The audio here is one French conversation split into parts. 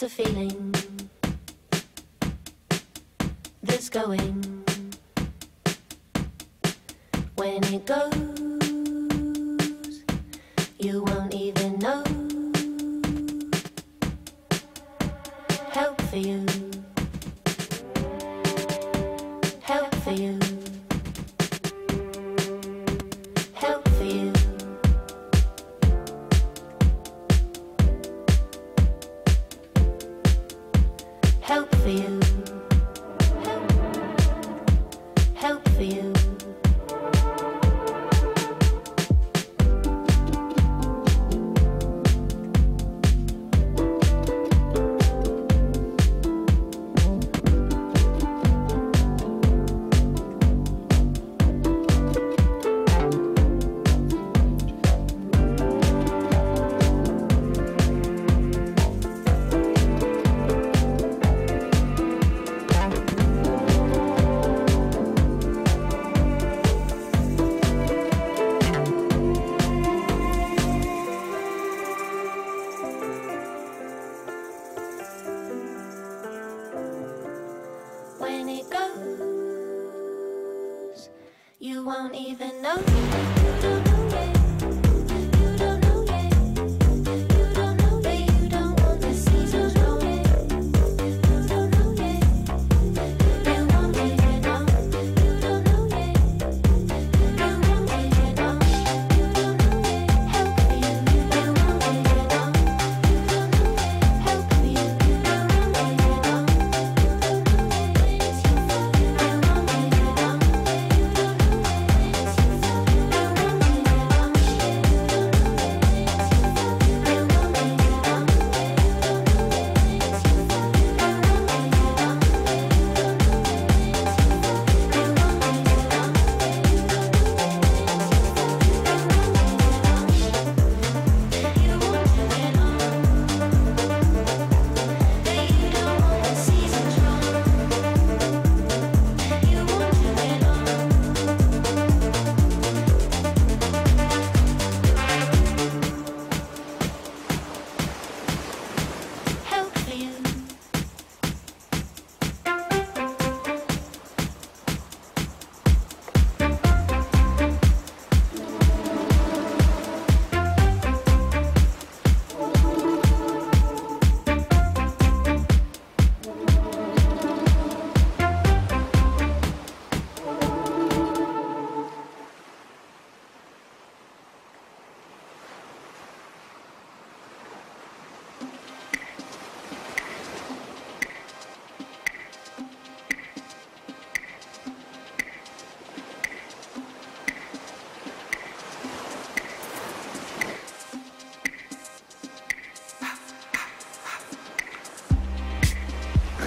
a feeling that's going. When it goes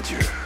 Adieu.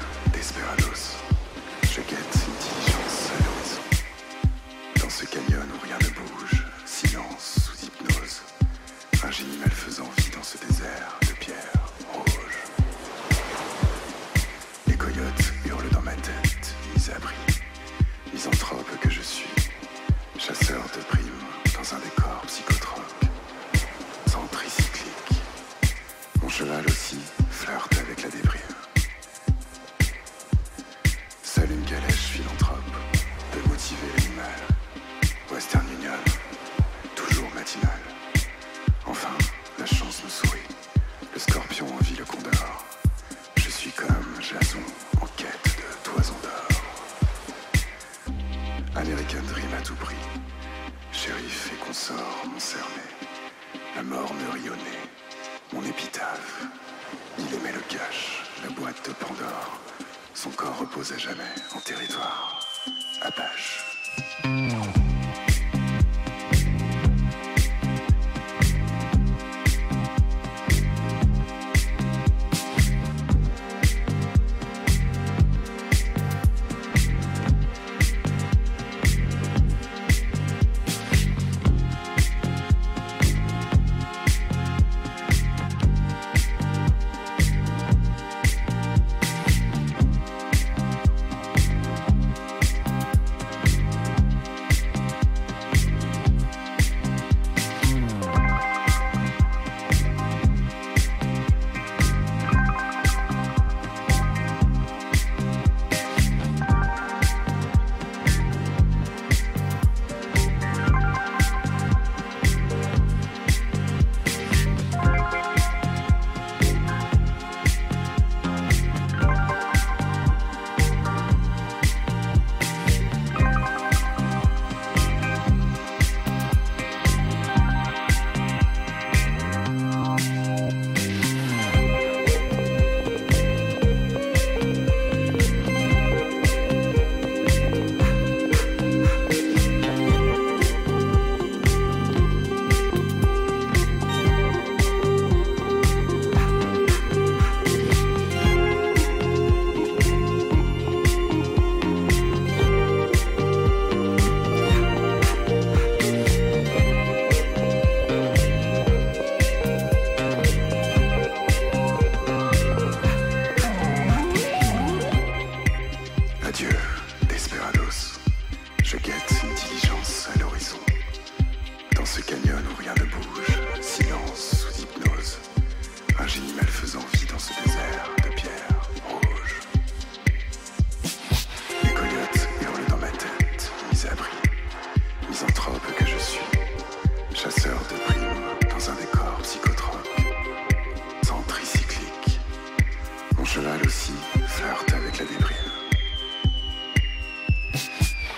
cheval aussi flirte avec la déprime.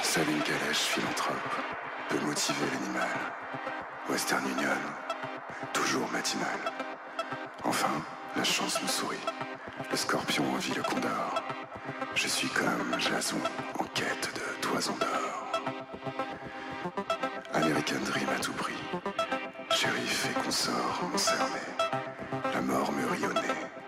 Seule une calèche philanthrope peut motiver l'animal. Western Union, toujours matinal. Enfin, la chance me sourit. Le scorpion envie le condor. Je suis comme Jason en quête de toison d'or. American Dream à tout prix. Shérif et consort encermés. La mort me rionnait.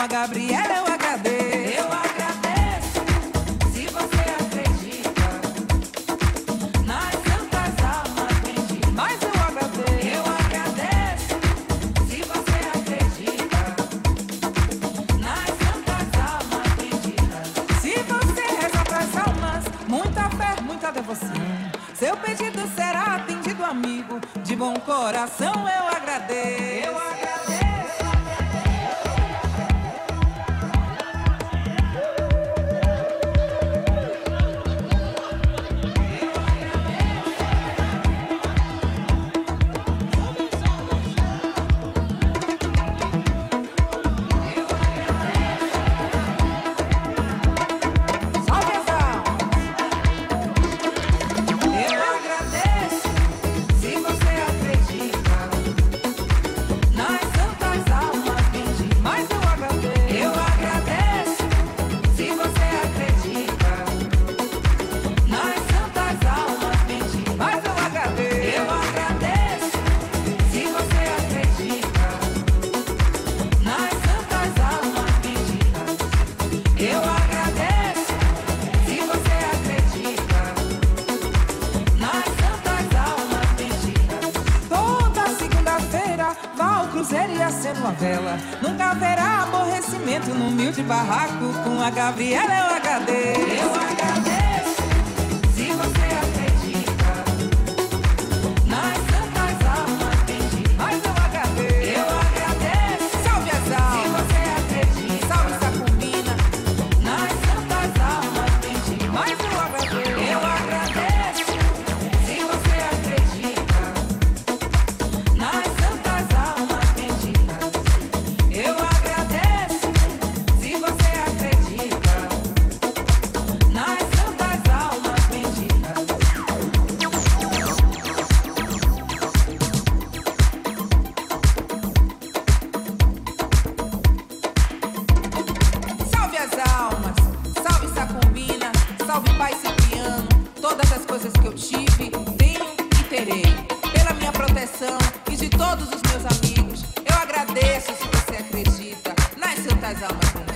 H. había todas as coisas que eu tive, tenho e terei. Pela minha proteção e de todos os meus amigos, eu agradeço se você acredita nas santas almas.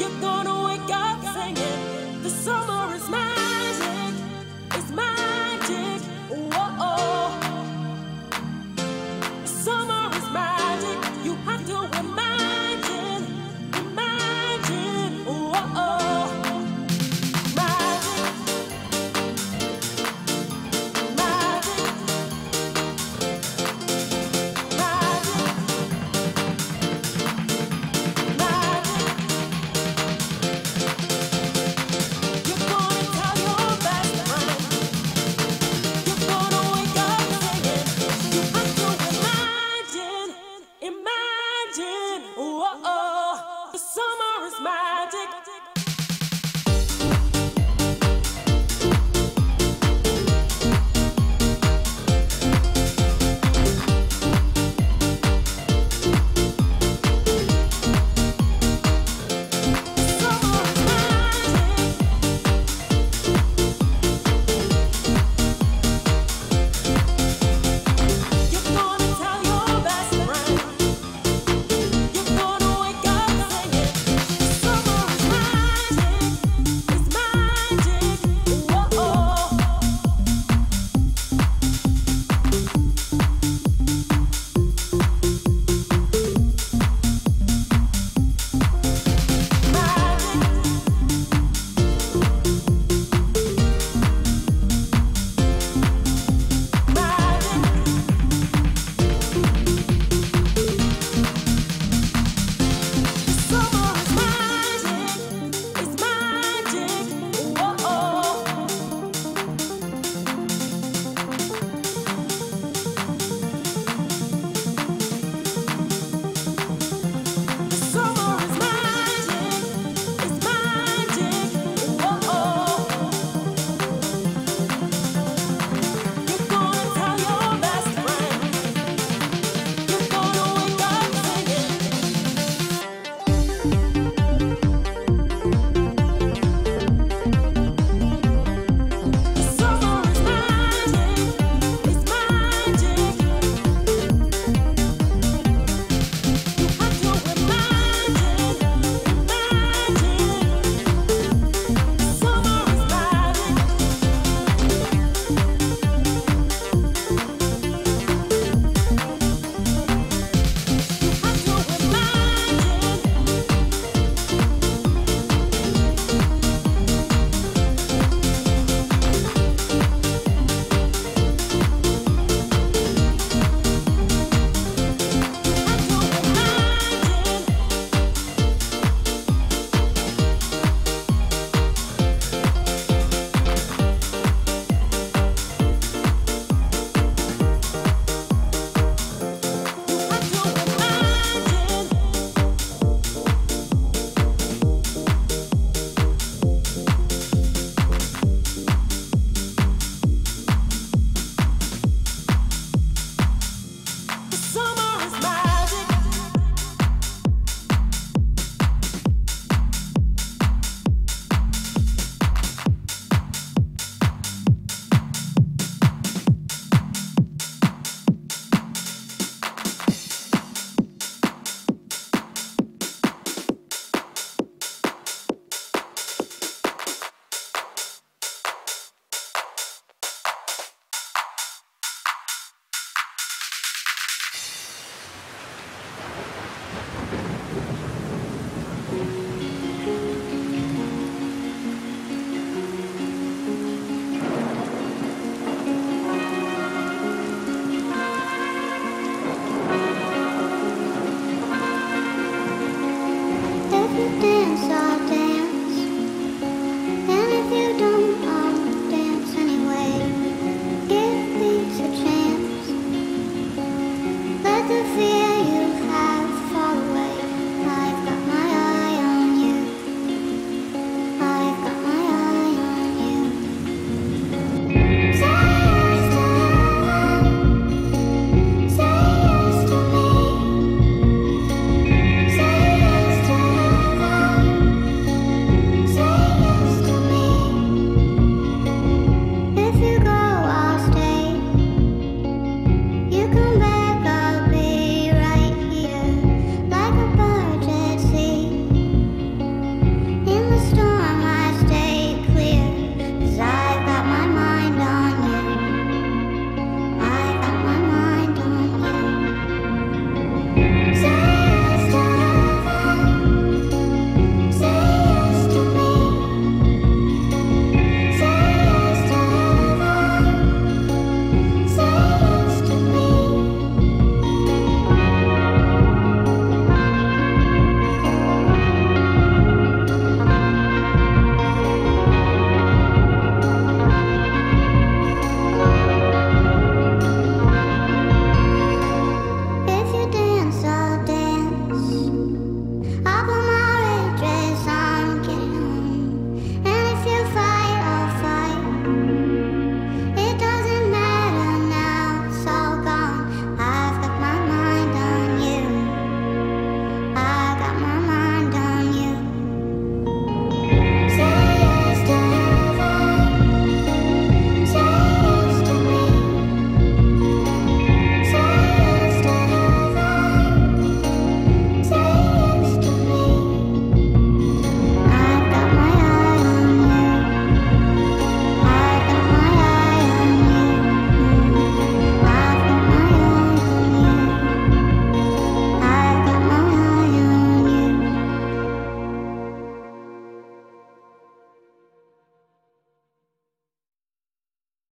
You're gonna wake up singing. The summer